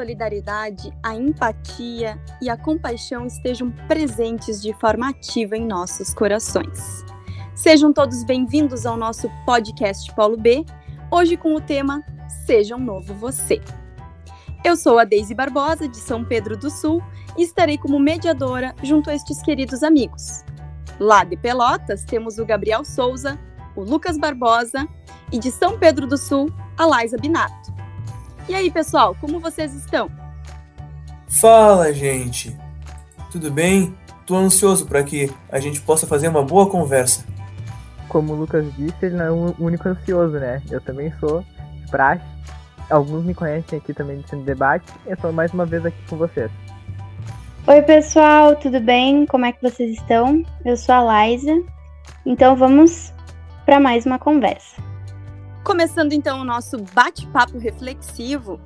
solidariedade, a empatia e a compaixão estejam presentes de forma ativa em nossos corações. Sejam todos bem-vindos ao nosso podcast Paulo B, hoje com o tema Seja um Novo Você. Eu sou a Deise Barbosa, de São Pedro do Sul, e estarei como mediadora junto a estes queridos amigos. Lá de Pelotas temos o Gabriel Souza, o Lucas Barbosa e de São Pedro do Sul, a Laisa Binato. E aí, pessoal, como vocês estão? Fala, gente! Tudo bem? Tô ansioso para que a gente possa fazer uma boa conversa. Como o Lucas disse, ele não é o único ansioso, né? Eu também sou, de praxe. Alguns me conhecem aqui também do debate. Eu estou mais uma vez aqui com vocês. Oi, pessoal, tudo bem? Como é que vocês estão? Eu sou a Laisa. Então vamos para mais uma conversa. Começando então o nosso bate-papo reflexivo,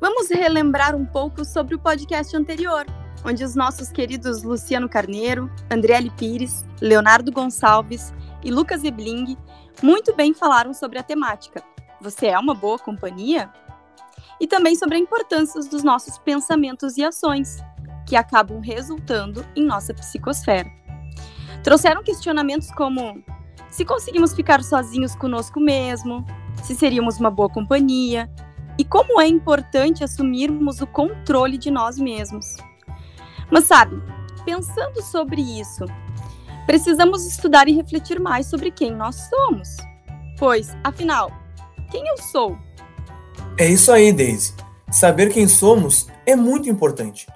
vamos relembrar um pouco sobre o podcast anterior, onde os nossos queridos Luciano Carneiro, Andriele Pires, Leonardo Gonçalves e Lucas Ebling muito bem falaram sobre a temática. Você é uma boa companhia? E também sobre a importância dos nossos pensamentos e ações, que acabam resultando em nossa psicosfera. Trouxeram questionamentos como: se conseguimos ficar sozinhos conosco mesmo, se seríamos uma boa companhia e como é importante assumirmos o controle de nós mesmos. Mas sabe, pensando sobre isso, precisamos estudar e refletir mais sobre quem nós somos. Pois, afinal, quem eu sou? É isso aí, Daisy. Saber quem somos é muito importante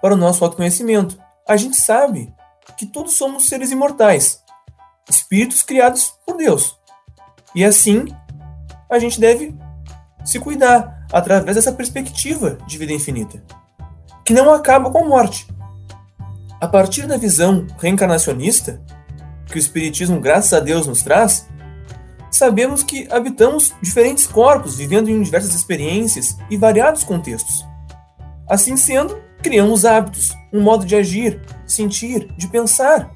para o nosso autoconhecimento. A gente sabe que todos somos seres imortais, espíritos criados por Deus. E assim, a gente deve se cuidar através dessa perspectiva de vida infinita, que não acaba com a morte. A partir da visão reencarnacionista, que o Espiritismo, graças a Deus, nos traz, sabemos que habitamos diferentes corpos, vivendo em diversas experiências e variados contextos. Assim sendo, criamos hábitos, um modo de agir, sentir, de pensar,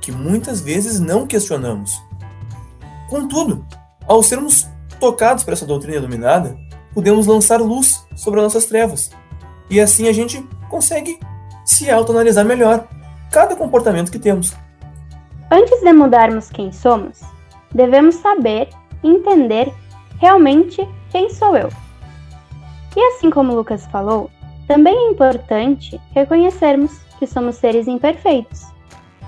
que muitas vezes não questionamos. Contudo, ao sermos tocados por essa doutrina iluminada, podemos lançar luz sobre as nossas trevas. E assim a gente consegue se autoanalisar melhor cada comportamento que temos. Antes de mudarmos quem somos, devemos saber entender realmente quem sou eu. E assim como Lucas falou, também é importante reconhecermos que somos seres imperfeitos,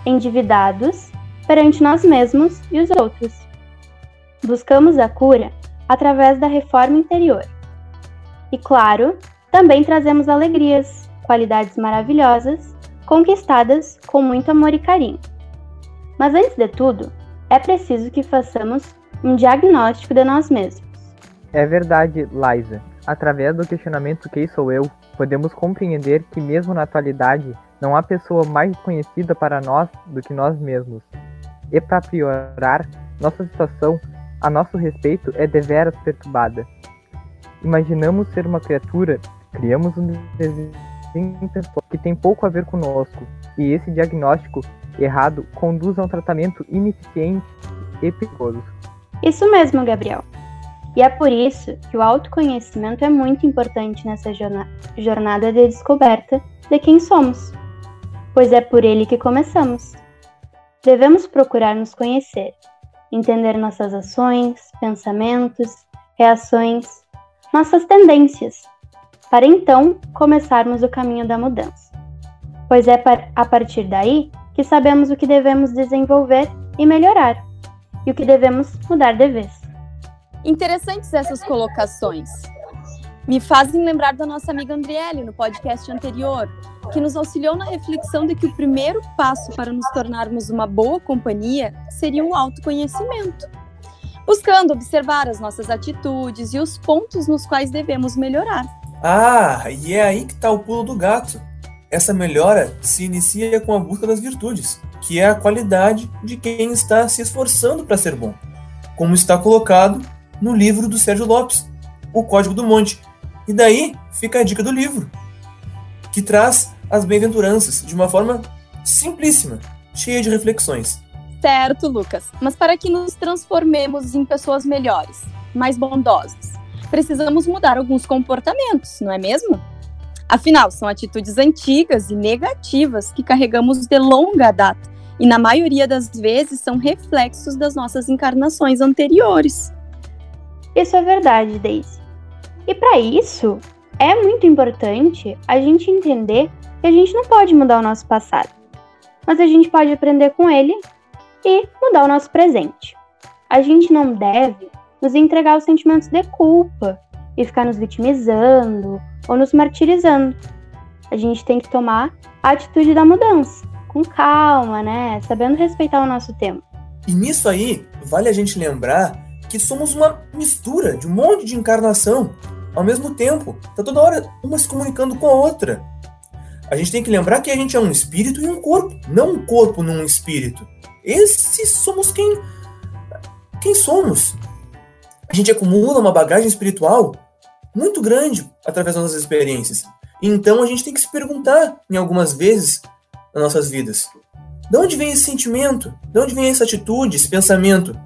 endividados perante nós mesmos e os outros. Buscamos a cura através da reforma interior. E claro, também trazemos alegrias, qualidades maravilhosas, conquistadas com muito amor e carinho. Mas antes de tudo, é preciso que façamos um diagnóstico de nós mesmos. É verdade, Liza. Através do questionamento quem sou eu, podemos compreender que mesmo na atualidade não há pessoa mais conhecida para nós do que nós mesmos. E para piorar nossa situação, a nosso respeito é deveras perturbada. Imaginamos ser uma criatura, criamos um desenho que tem pouco a ver conosco, e esse diagnóstico errado conduz a um tratamento ineficiente e perigoso. Isso mesmo, Gabriel. E é por isso que o autoconhecimento é muito importante nessa jornada de descoberta de quem somos, pois é por ele que começamos. Devemos procurar nos conhecer, entender nossas ações, pensamentos, reações, nossas tendências, para então começarmos o caminho da mudança. Pois é a partir daí que sabemos o que devemos desenvolver e melhorar, e o que devemos mudar de vez. Interessantes essas colocações. Me fazem lembrar da nossa amiga Andriele no podcast anterior, que nos auxiliou na reflexão de que o primeiro passo para nos tornarmos uma boa companhia seria o autoconhecimento. Buscando observar as nossas atitudes e os pontos nos quais devemos melhorar. Ah, e é aí que está o pulo do gato. Essa melhora se inicia com a busca das virtudes, que é a qualidade de quem está se esforçando para ser bom, como está colocado no livro do Sérgio Lopes, O Código do Monte. E daí fica a dica do livro, que traz as bem-aventuranças de uma forma simplíssima, cheia de reflexões. Certo, Lucas. Mas para que nos transformemos em pessoas melhores, mais bondosas, precisamos mudar alguns comportamentos, não é mesmo? Afinal, são atitudes antigas e negativas que carregamos de longa data e, na maioria das vezes, são reflexos das nossas encarnações anteriores. Isso é verdade, Daisy. E para isso, é muito importante a gente entender que a gente não pode mudar o nosso passado, mas a gente pode aprender com ele e mudar o nosso presente. A gente não deve nos entregar aos sentimentos de culpa e ficar nos vitimizando ou nos martirizando. A gente tem que tomar a atitude da mudança, com calma, né? Sabendo respeitar o nosso tempo. E nisso aí, vale a gente lembrar que somos uma mistura de um monte de encarnação ao mesmo tempo. Tá toda hora uma se comunicando com a outra. A gente tem que lembrar que a gente é um espírito e um corpo, não um corpo num espírito. Esses somos quem quem somos. A gente acumula uma bagagem espiritual muito grande através das nossas experiências. Então a gente tem que se perguntar em algumas vezes nas nossas vidas: de onde vem esse sentimento? De onde vem essa atitude, esse pensamento?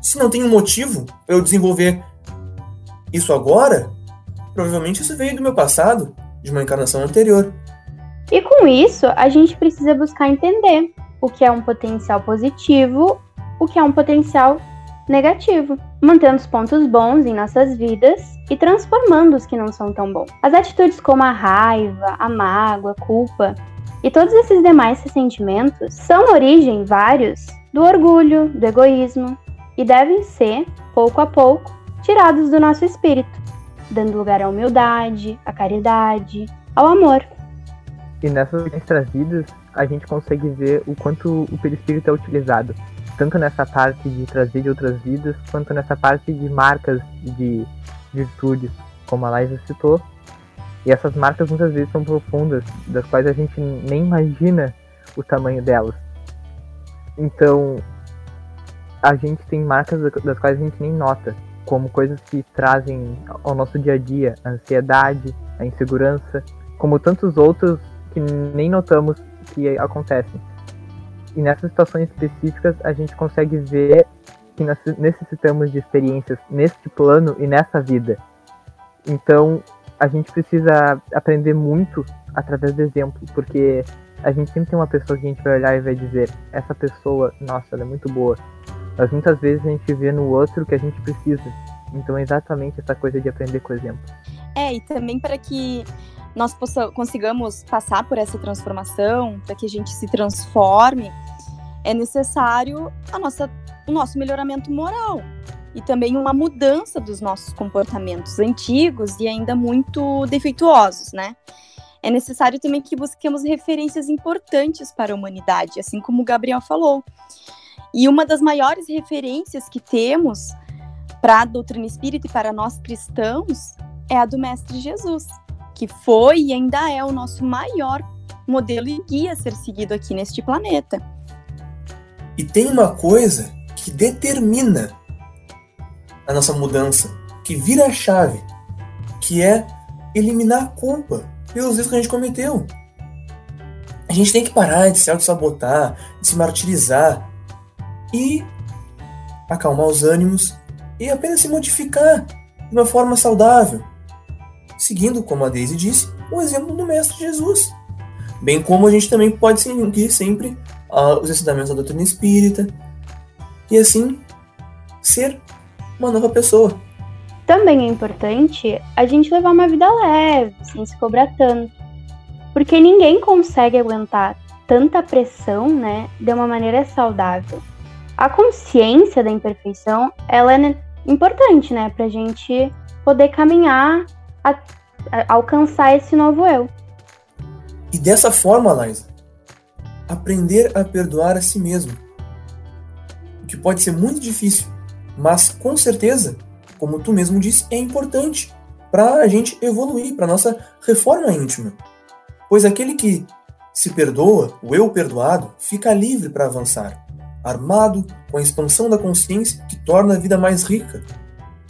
Se não tem um motivo para eu desenvolver isso agora, provavelmente isso veio do meu passado, de uma encarnação anterior. E com isso, a gente precisa buscar entender o que é um potencial positivo, o que é um potencial negativo, mantendo os pontos bons em nossas vidas e transformando os que não são tão bons. As atitudes como a raiva, a mágoa, a culpa e todos esses demais sentimentos são origem vários do orgulho, do egoísmo e devem ser, pouco a pouco, tirados do nosso espírito, dando lugar à humildade, à caridade, ao amor. E nessas trazidas, a gente consegue ver o quanto o perispírito é utilizado, tanto nessa parte de trazer de outras vidas, quanto nessa parte de marcas de virtudes, como a Laisa citou. E essas marcas muitas vezes são profundas, das quais a gente nem imagina o tamanho delas. Então, a gente tem marcas das quais a gente nem nota, como coisas que trazem ao nosso dia a dia a ansiedade, a insegurança, como tantos outros que nem notamos que acontecem. E nessas situações específicas a gente consegue ver que nós necessitamos de experiências neste plano e nessa vida. Então a gente precisa aprender muito através do exemplo, porque a gente sempre tem uma pessoa que a gente vai olhar e vai dizer: essa pessoa, nossa, ela é muito boa, mas muitas vezes a gente vê no outro o que a gente precisa. Então é exatamente essa coisa de aprender com o exemplo. É, e também para que nós possa, consigamos passar por essa transformação, para que a gente se transforme, é necessário a nossa, o nosso melhoramento moral e também uma mudança dos nossos comportamentos antigos e ainda muito defeituosos, né? É necessário também que busquemos referências importantes para a humanidade, assim como o Gabriel falou. E uma das maiores referências que temos para a doutrina espírita e para nós cristãos é a do Mestre Jesus, que foi e ainda é o nosso maior modelo e guia a ser seguido aqui neste planeta. E tem uma coisa que determina a nossa mudança, que vira a chave, que é eliminar a culpa pelos erros que a gente cometeu. A gente tem que parar de se auto-sabotar, de se martirizar, e acalmar os ânimos e apenas se modificar de uma forma saudável, seguindo, como a Daisy disse, o exemplo do Mestre Jesus. Bem como a gente também pode seguir sempre uh, os ensinamentos da doutrina espírita e assim ser uma nova pessoa. Também é importante a gente levar uma vida leve, sem se cobrar tanto. Porque ninguém consegue aguentar tanta pressão, né, de uma maneira saudável a consciência da imperfeição, ela é importante, né, pra gente poder caminhar a, a alcançar esse novo eu. E dessa forma, Liza, aprender a perdoar a si mesmo. O que pode ser muito difícil, mas com certeza, como tu mesmo disse, é importante para a gente evoluir, para nossa reforma íntima. Pois aquele que se perdoa, o eu perdoado, fica livre para avançar armado com a expansão da consciência que torna a vida mais rica,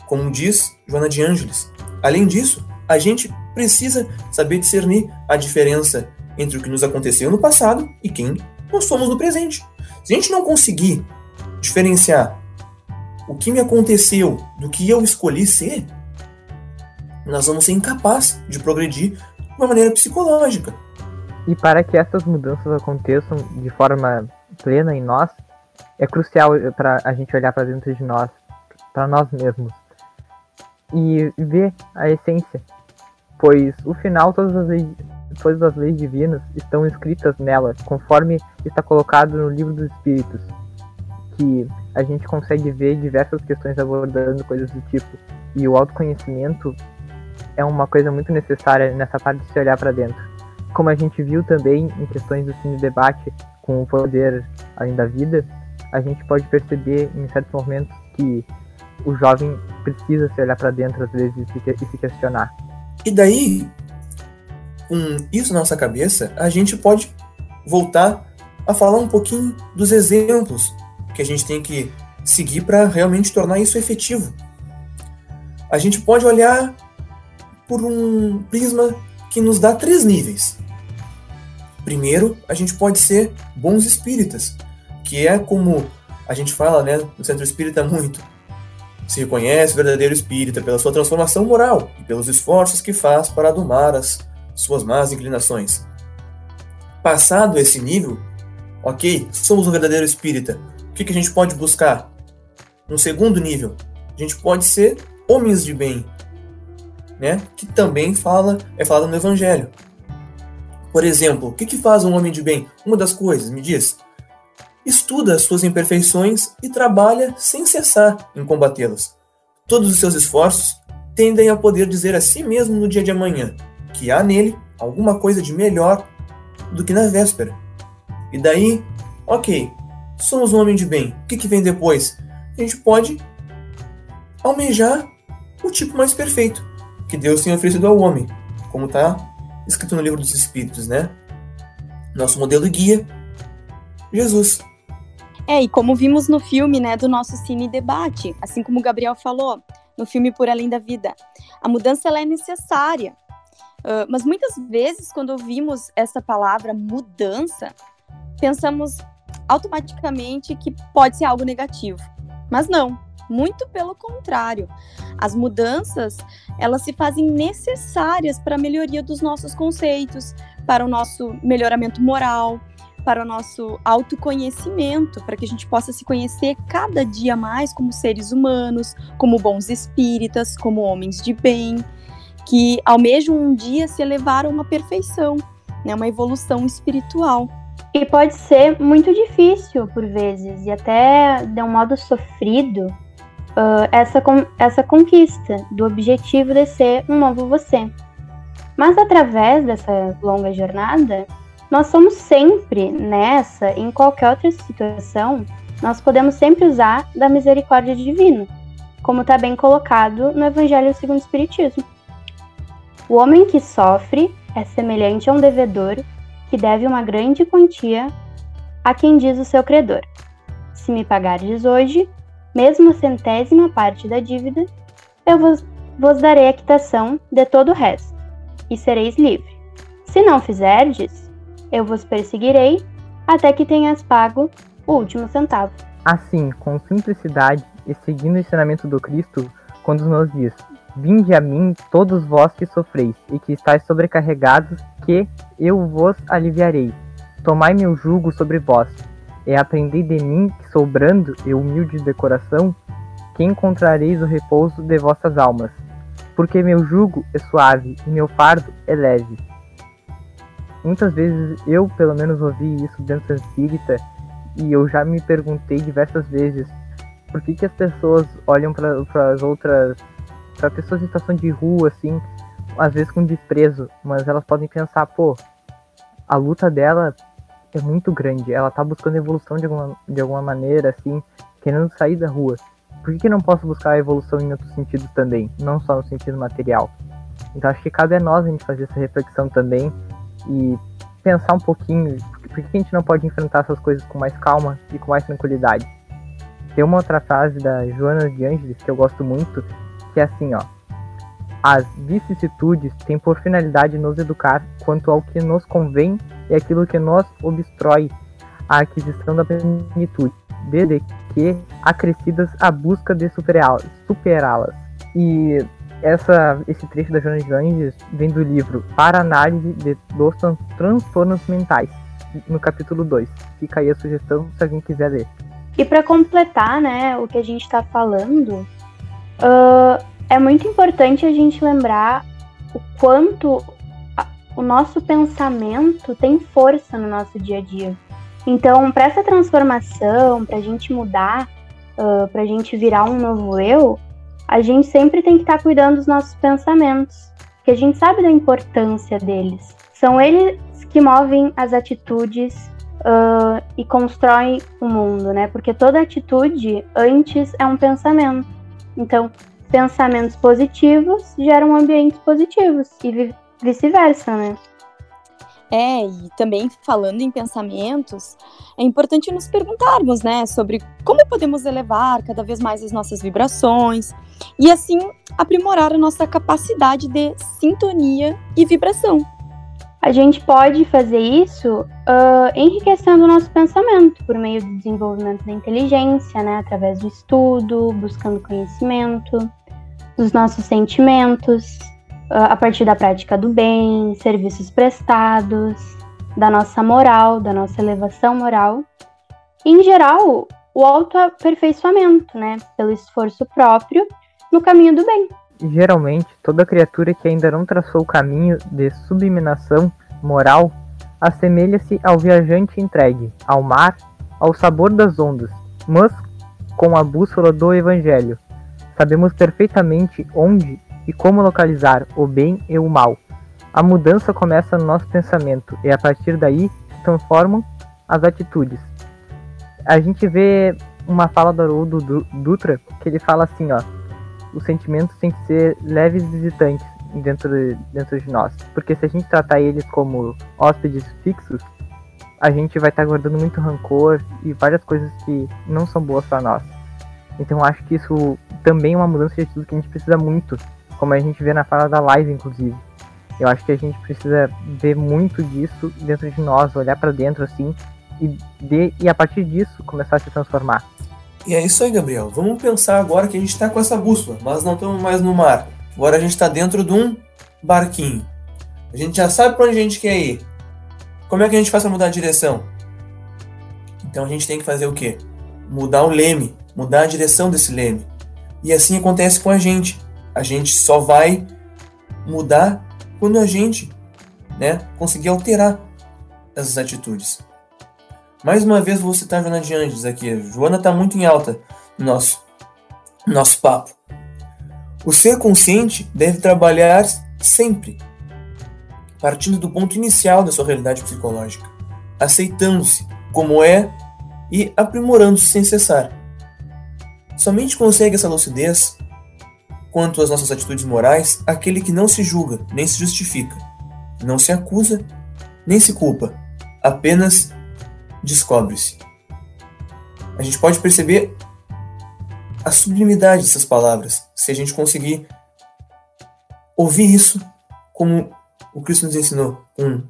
como diz Joana de Ângeles. Além disso, a gente precisa saber discernir a diferença entre o que nos aconteceu no passado e quem nós somos no presente. Se a gente não conseguir diferenciar o que me aconteceu do que eu escolhi ser, nós vamos ser incapazes de progredir uma maneira psicológica. E para que essas mudanças aconteçam de forma plena em nós, é crucial para a gente olhar para dentro de nós, para nós mesmos, e ver a essência, pois o final todas as leis, todas as leis divinas estão escritas nela, conforme está colocado no livro dos Espíritos, que a gente consegue ver diversas questões abordando coisas do tipo, e o autoconhecimento é uma coisa muito necessária nessa parte de se olhar para dentro. Como a gente viu também em questões do cine debate com o poder além da vida, a gente pode perceber em certos momentos que o jovem precisa se olhar para dentro às vezes e se questionar. E daí, com isso na nossa cabeça, a gente pode voltar a falar um pouquinho dos exemplos que a gente tem que seguir para realmente tornar isso efetivo. A gente pode olhar por um prisma que nos dá três níveis. Primeiro, a gente pode ser bons espíritas, que é como a gente fala né, no centro espírita muito. Se reconhece o verdadeiro espírita pela sua transformação moral e pelos esforços que faz para domar as suas más inclinações. Passado esse nível, ok, somos um verdadeiro espírita. O que, que a gente pode buscar? Um segundo nível, a gente pode ser homens de bem, né? Que também fala é falado no Evangelho. Por exemplo, o que, que faz um homem de bem? Uma das coisas, me diz, estuda as suas imperfeições e trabalha sem cessar em combatê-las. Todos os seus esforços tendem a poder dizer a si mesmo no dia de amanhã que há nele alguma coisa de melhor do que na véspera. E daí, ok, somos um homem de bem. O que, que vem depois? A gente pode almejar o tipo mais perfeito que Deus tem oferecido ao homem, como está escrito no livro dos Espíritos, né? Nosso modelo guia, Jesus. É, e como vimos no filme, né, do nosso Cine Debate, assim como o Gabriel falou, no filme Por Além da Vida, a mudança ela é necessária. Uh, mas muitas vezes, quando ouvimos essa palavra mudança, pensamos automaticamente que pode ser algo negativo. Mas não, muito pelo contrário. As mudanças, elas se fazem necessárias para a melhoria dos nossos conceitos, para o nosso melhoramento moral, para o nosso autoconhecimento, para que a gente possa se conhecer cada dia mais como seres humanos, como bons espíritas, como homens de bem, que almejam um dia se elevar a uma perfeição, né, uma evolução espiritual. E pode ser muito difícil por vezes, e até de um modo sofrido, uh, essa, essa conquista do objetivo de ser um novo você. Mas através dessa longa jornada, nós somos sempre nessa, em qualquer outra situação, nós podemos sempre usar da misericórdia divina, como está bem colocado no Evangelho segundo o Espiritismo. O homem que sofre é semelhante a um devedor que deve uma grande quantia a quem diz o seu credor: Se me pagardes hoje, mesmo a centésima parte da dívida, eu vos, vos darei a quitação de todo o resto, e sereis livre. Se não fizerdes, eu vos perseguirei até que tenhas pago o último centavo. Assim, com simplicidade e seguindo o ensinamento do Cristo, quando nos diz: Vinde a mim, todos vós que sofreis e que estáis sobrecarregados, que eu vos aliviarei. Tomai meu jugo sobre vós, e aprendei de mim, que sou brando e humilde de coração, que encontrareis o repouso de vossas almas. Porque meu jugo é suave e meu fardo é leve muitas vezes eu, pelo menos, ouvi isso dentro da espírita e eu já me perguntei diversas vezes por que, que as pessoas olham para as outras, para pessoas em situação de rua, assim, às vezes com desprezo, mas elas podem pensar, pô, a luta dela é muito grande, ela tá buscando evolução de alguma, de alguma maneira, assim, querendo sair da rua. Por que, que não posso buscar a evolução em outros sentidos também, não só no sentido material? Então acho que cabe a nós a gente fazer essa reflexão também e pensar um pouquinho por que a gente não pode enfrentar essas coisas com mais calma e com mais tranquilidade. Tem uma outra frase da Joana de Ângeles que eu gosto muito, que é assim, ó. As vicissitudes têm por finalidade nos educar quanto ao que nos convém e aquilo que nos obstrói a aquisição da plenitude, desde que acrescidas a busca de superá-las. E essa, esse trecho da Joana de Anjos vem do livro Para Análise de, dos Transtornos Mentais, no capítulo 2. Fica aí a sugestão se alguém quiser ler. E para completar né, o que a gente está falando, uh, é muito importante a gente lembrar o quanto a, o nosso pensamento tem força no nosso dia a dia. Então, para essa transformação, para a gente mudar, uh, para a gente virar um novo eu, a gente sempre tem que estar tá cuidando dos nossos pensamentos, porque a gente sabe da importância deles. São eles que movem as atitudes uh, e constroem o mundo, né? Porque toda atitude antes é um pensamento. Então, pensamentos positivos geram ambientes positivos e vice-versa, né? É, e também falando em pensamentos, é importante nos perguntarmos, né, sobre como podemos elevar cada vez mais as nossas vibrações e assim aprimorar a nossa capacidade de sintonia e vibração. A gente pode fazer isso uh, enriquecendo o nosso pensamento por meio do desenvolvimento da inteligência, né, através do estudo, buscando conhecimento, dos nossos sentimentos, a partir da prática do bem, serviços prestados, da nossa moral, da nossa elevação moral. E, em geral, o autoaperfeiçoamento, né, pelo esforço próprio no caminho do bem. Geralmente, toda criatura que ainda não traçou o caminho de subminação moral assemelha-se ao viajante entregue ao mar, ao sabor das ondas, mas com a bússola do Evangelho. Sabemos perfeitamente onde e como localizar o bem e o mal. A mudança começa no nosso pensamento e a partir daí se transformam as atitudes. A gente vê uma fala do Haroldo Dutra que ele fala assim, ó, os sentimentos têm que ser leves visitantes dentro de, dentro de nós. Porque se a gente tratar eles como hóspedes fixos, a gente vai estar tá guardando muito rancor e várias coisas que não são boas para nós. Então acho que isso também é uma mudança de atitude que a gente precisa muito, como a gente vê na fala da live, inclusive. Eu acho que a gente precisa ver muito disso dentro de nós, olhar para dentro assim e, de, e a partir disso começar a se transformar. E é isso aí, Gabriel. Vamos pensar agora que a gente está com essa bússola, mas não estamos mais no mar. Agora a gente está dentro de um barquinho. A gente já sabe para onde a gente quer ir. Como é que a gente faz para mudar a direção? Então a gente tem que fazer o quê? Mudar o leme, mudar a direção desse leme. E assim acontece com a gente. A gente só vai mudar quando a gente né, conseguir alterar essas atitudes. Mais uma vez vou citar a Joana de Anjos aqui. Joana está muito em alta no nosso, no nosso papo. O ser consciente deve trabalhar sempre partindo do ponto inicial da sua realidade psicológica, aceitando-se como é e aprimorando-se sem cessar. Somente consegue essa lucidez quanto às nossas atitudes morais aquele que não se julga nem se justifica, não se acusa nem se culpa, apenas descobre-se. A gente pode perceber a sublimidade dessas palavras se a gente conseguir ouvir isso como o Cristo nos ensinou, com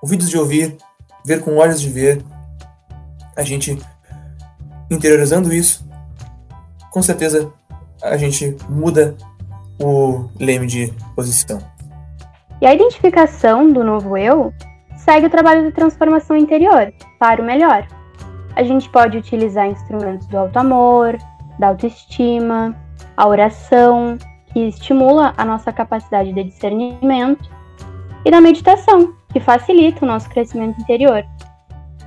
ouvidos de ouvir, ver com olhos de ver, a gente interiorizando isso, com certeza a gente muda o leme de posição. E a identificação do novo eu segue o trabalho de transformação interior para o melhor. A gente pode utilizar instrumentos do auto-amor, da autoestima, a oração, que estimula a nossa capacidade de discernimento, e da meditação, que facilita o nosso crescimento interior.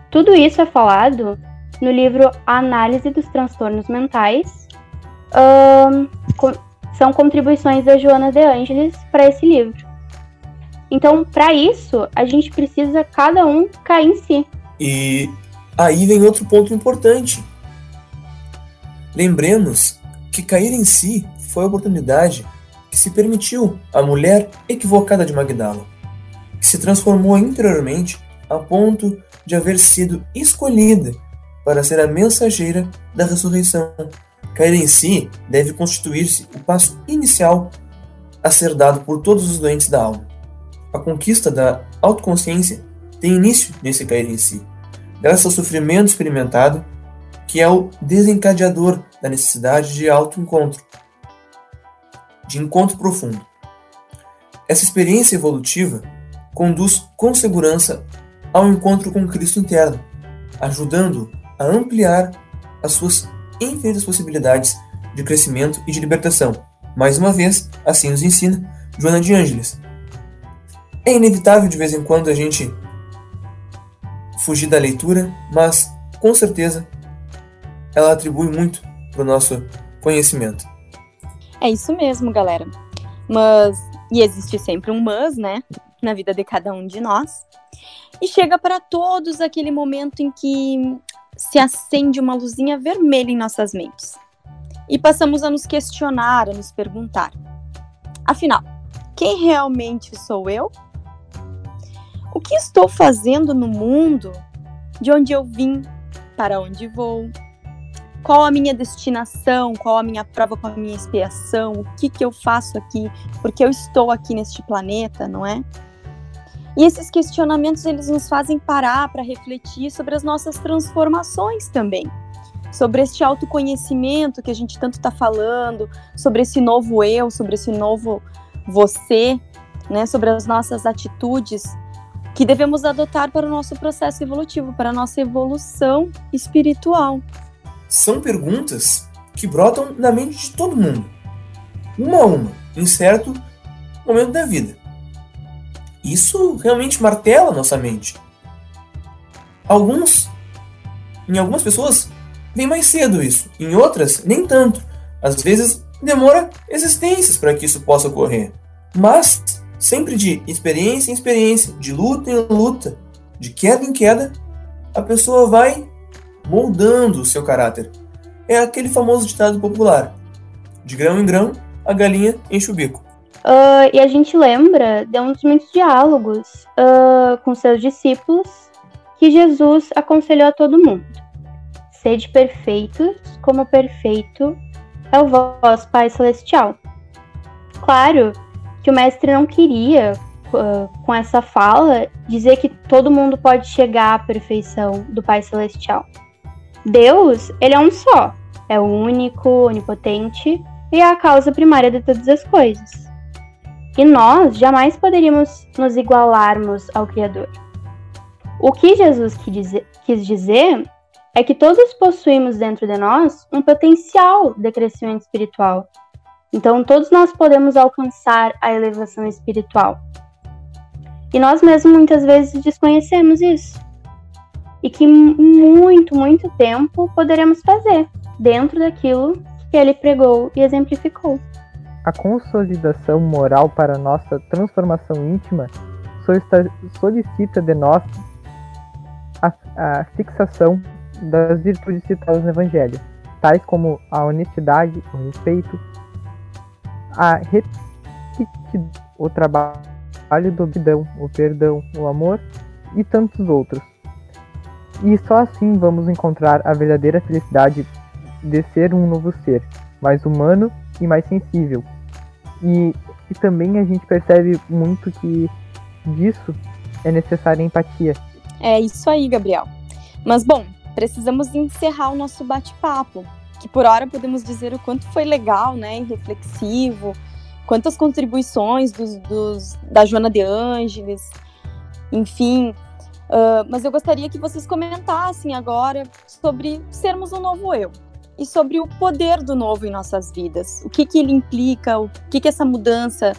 Tudo isso é falado no livro A Análise dos Transtornos Mentais. Um, são contribuições da Joana de Angelis para esse livro. Então, para isso, a gente precisa cada um cair em si. E aí vem outro ponto importante. Lembremos que cair em si foi a oportunidade que se permitiu à mulher equivocada de Magdala, que se transformou interiormente a ponto de haver sido escolhida para ser a mensageira da ressurreição. Cair em si deve constituir-se o passo inicial a ser dado por todos os doentes da alma. A conquista da autoconsciência tem início nesse cair em si, graças ao sofrimento experimentado, que é o desencadeador da necessidade de autoencontro. de encontro profundo. Essa experiência evolutiva conduz com segurança ao encontro com Cristo interno, ajudando a ampliar as suas infinitas possibilidades de crescimento e de libertação. Mais uma vez, assim nos ensina Joana de Ângeles. É inevitável de vez em quando a gente fugir da leitura, mas com certeza ela atribui muito para o nosso conhecimento. É isso mesmo, galera. Mas, e existe sempre um mas, né? Na vida de cada um de nós. E chega para todos aquele momento em que se acende uma luzinha vermelha em nossas mentes. E passamos a nos questionar, a nos perguntar: afinal, quem realmente sou eu? O que estou fazendo no mundo? De onde eu vim? Para onde vou? Qual a minha destinação? Qual a minha prova? Qual a minha expiação? O que, que eu faço aqui? Porque eu estou aqui neste planeta, não é? E esses questionamentos eles nos fazem parar para refletir sobre as nossas transformações também, sobre este autoconhecimento que a gente tanto está falando, sobre esse novo eu, sobre esse novo você, né, sobre as nossas atitudes que devemos adotar para o nosso processo evolutivo, para a nossa evolução espiritual. São perguntas que brotam na mente de todo mundo, uma a uma, em certo momento da vida. Isso realmente martela nossa mente. Alguns, em algumas pessoas, vem mais cedo isso, em outras, nem tanto. Às vezes demora existências para que isso possa ocorrer. Mas sempre de experiência em experiência, de luta em luta, de queda em queda, a pessoa vai moldando o seu caráter. É aquele famoso ditado popular: de grão em grão, a galinha enche o bico. Uh, e a gente lembra de um dos muitos diálogos uh, com seus discípulos que Jesus aconselhou a todo mundo: Sede perfeitos, como perfeito é o vosso Pai Celestial. Claro que o mestre não queria, uh, com essa fala, dizer que todo mundo pode chegar à perfeição do Pai Celestial. Deus, ele é um só, é o único, onipotente e é a causa primária de todas as coisas. E nós jamais poderíamos nos igualarmos ao Criador. O que Jesus quis dizer é que todos possuímos dentro de nós um potencial de crescimento espiritual. Então, todos nós podemos alcançar a elevação espiritual. E nós mesmos muitas vezes desconhecemos isso. E que muito, muito tempo poderemos fazer dentro daquilo que ele pregou e exemplificou. A consolidação moral para nossa transformação íntima solicita de nós a, a fixação das virtudes citadas no Evangelho, tais como a honestidade, o respeito, a repetidão, o trabalho do obidão, o perdão, o amor e tantos outros. E só assim vamos encontrar a verdadeira felicidade de ser um novo ser, mais humano e mais sensível. E, e também a gente percebe muito que disso é necessária empatia. É isso aí, Gabriel. Mas bom, precisamos encerrar o nosso bate-papo, que por hora podemos dizer o quanto foi legal, né, e reflexivo, quantas contribuições dos, dos da Joana de Ângeles, enfim. Uh, mas eu gostaria que vocês comentassem agora sobre sermos um novo eu, e sobre o poder do novo em nossas vidas. O que, que ele implica, o que, que essa mudança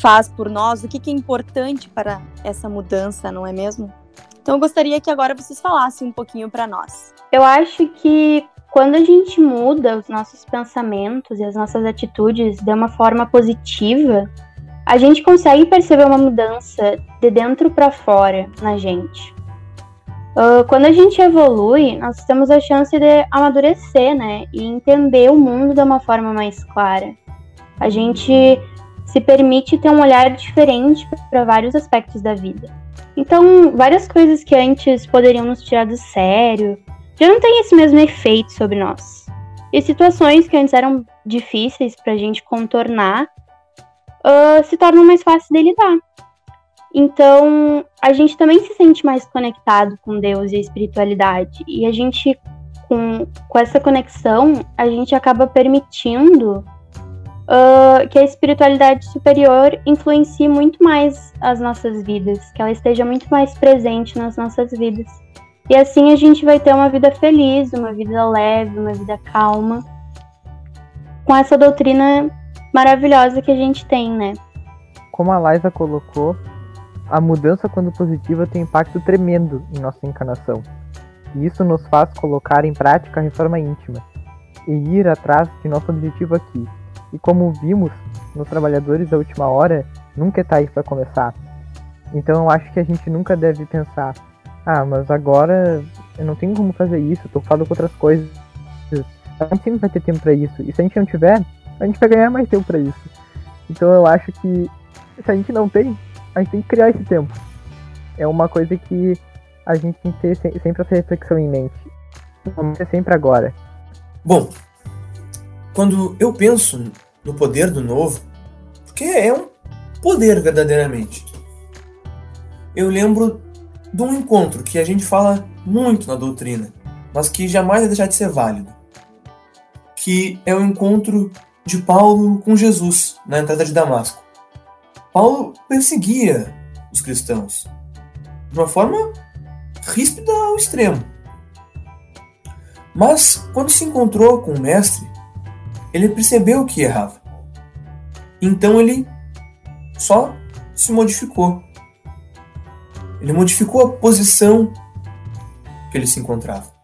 faz por nós, o que, que é importante para essa mudança, não é mesmo? Então eu gostaria que agora vocês falassem um pouquinho para nós. Eu acho que quando a gente muda os nossos pensamentos e as nossas atitudes de uma forma positiva, a gente consegue perceber uma mudança de dentro para fora na gente. Uh, quando a gente evolui, nós temos a chance de amadurecer, né? E entender o mundo de uma forma mais clara. A gente se permite ter um olhar diferente para vários aspectos da vida. Então, várias coisas que antes poderiam nos tirar do sério já não têm esse mesmo efeito sobre nós. E situações que antes eram difíceis para a gente contornar uh, se tornam mais fáceis de lidar. Então, a gente também se sente mais conectado com Deus e a espiritualidade. E a gente, com, com essa conexão, a gente acaba permitindo uh, que a espiritualidade superior influencie muito mais as nossas vidas, que ela esteja muito mais presente nas nossas vidas. E assim a gente vai ter uma vida feliz, uma vida leve, uma vida calma, com essa doutrina maravilhosa que a gente tem, né? Como a Liza colocou, a mudança, quando positiva, tem impacto tremendo em nossa encarnação. E isso nos faz colocar em prática a reforma íntima e ir atrás de nosso objetivo aqui. E como vimos nos trabalhadores da última hora, nunca é tarde para começar. Então eu acho que a gente nunca deve pensar, ah, mas agora eu não tenho como fazer isso, tô ocupado com outras coisas. A gente sempre vai ter tempo para isso. E se a gente não tiver, a gente vai ganhar mais tempo para isso. Então eu acho que se a gente não tem, a gente tem que criar esse tempo. É uma coisa que a gente tem que ter sempre essa reflexão em mente. Vamos ser sempre agora. Bom, quando eu penso no poder do novo, porque é um poder verdadeiramente, eu lembro de um encontro que a gente fala muito na doutrina, mas que jamais vai deixar de ser válido, que é o encontro de Paulo com Jesus na entrada de Damasco. Paulo perseguia os cristãos de uma forma ríspida ao extremo. Mas quando se encontrou com o mestre, ele percebeu que errava. Então ele só se modificou. Ele modificou a posição que ele se encontrava.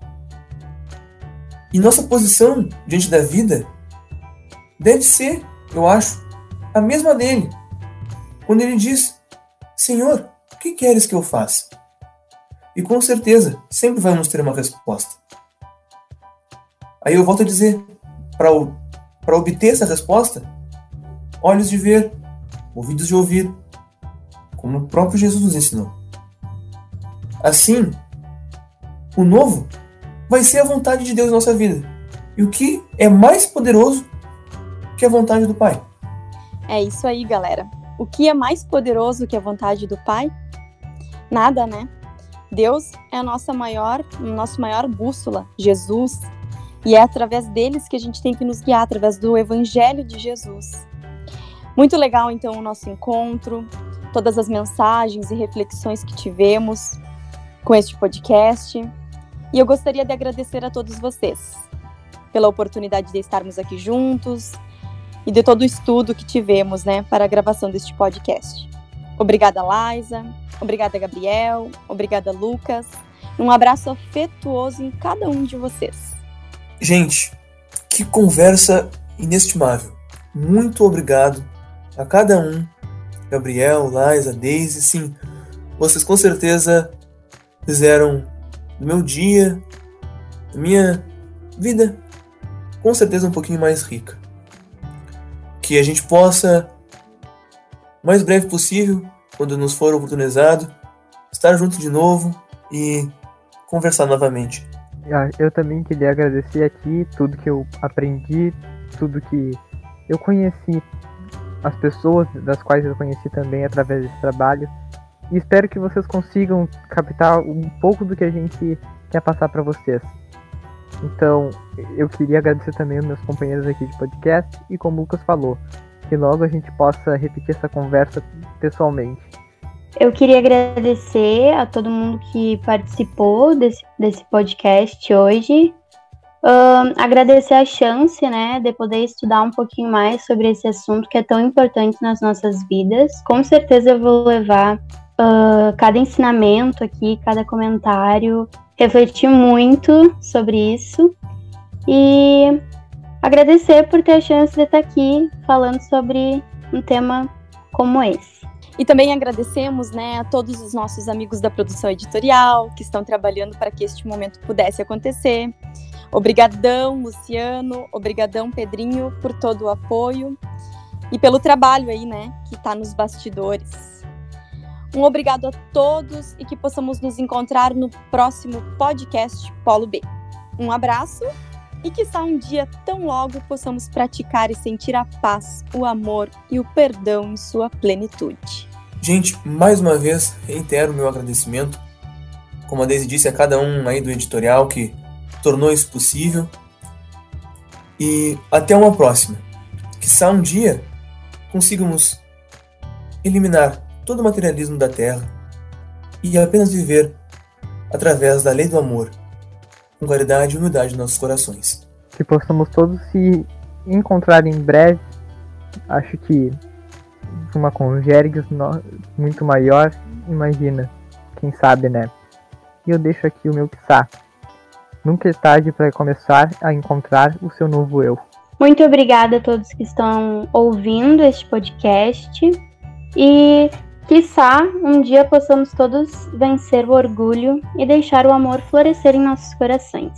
E nossa posição diante da vida deve ser, eu acho, a mesma dele. Quando ele diz: Senhor, o que queres que eu faça? E com certeza, sempre vamos ter uma resposta. Aí eu volto a dizer: para obter essa resposta, olhos de ver, ouvidos de ouvir, como o próprio Jesus nos ensinou. Assim, o novo vai ser a vontade de Deus em nossa vida. E o que é mais poderoso que a vontade do Pai? É isso aí, galera. O que é mais poderoso que a vontade do Pai? Nada, né? Deus é a nossa maior, nosso maior bússola, Jesus, e é através deles que a gente tem que nos guiar, através do Evangelho de Jesus. Muito legal, então, o nosso encontro, todas as mensagens e reflexões que tivemos com este podcast. E eu gostaria de agradecer a todos vocês pela oportunidade de estarmos aqui juntos, e de todo o estudo que tivemos, né, para a gravação deste podcast. Obrigada, Liza. Obrigada, Gabriel. Obrigada, Lucas. Um abraço afetuoso em cada um de vocês. Gente, que conversa inestimável. Muito obrigado a cada um. Gabriel, Liza, Daisy, sim. Vocês com certeza fizeram do meu dia, da minha vida, com certeza um pouquinho mais rica que a gente possa, o mais breve possível, quando nos for oportunizado, estar junto de novo e conversar novamente. Ah, eu também queria agradecer aqui tudo que eu aprendi, tudo que eu conheci, as pessoas das quais eu conheci também através desse trabalho. E espero que vocês consigam captar um pouco do que a gente quer passar para vocês. Então, eu queria agradecer também aos meus companheiros aqui de podcast e como o Lucas falou, que logo a gente possa repetir essa conversa pessoalmente. Eu queria agradecer a todo mundo que participou desse, desse podcast hoje. Uh, agradecer a chance, né, de poder estudar um pouquinho mais sobre esse assunto que é tão importante nas nossas vidas. Com certeza eu vou levar uh, cada ensinamento aqui, cada comentário refletir muito sobre isso e agradecer por ter a chance de estar aqui falando sobre um tema como esse. E também agradecemos né, a todos os nossos amigos da produção editorial que estão trabalhando para que este momento pudesse acontecer. Obrigadão, Luciano, obrigadão, Pedrinho, por todo o apoio e pelo trabalho aí, né, que está nos bastidores. Um obrigado a todos e que possamos nos encontrar no próximo podcast Polo B. Um abraço e que só um dia tão logo possamos praticar e sentir a paz, o amor e o perdão em sua plenitude. Gente, mais uma vez reitero meu agradecimento, como a Deise disse, a cada um aí do editorial que tornou isso possível. E até uma próxima. Que Quizá um dia consigamos eliminar todo o materialismo da Terra e apenas viver através da lei do amor, com caridade e humildade em nossos corações. Que possamos todos se encontrar em breve. Acho que uma conjergues muito maior, imagina, quem sabe, né? E eu deixo aqui o meu psá. Nunca é tarde para começar a encontrar o seu novo eu. Muito obrigada a todos que estão ouvindo este podcast e quiçá um dia possamos todos vencer o orgulho e deixar o amor florescer em nossos corações.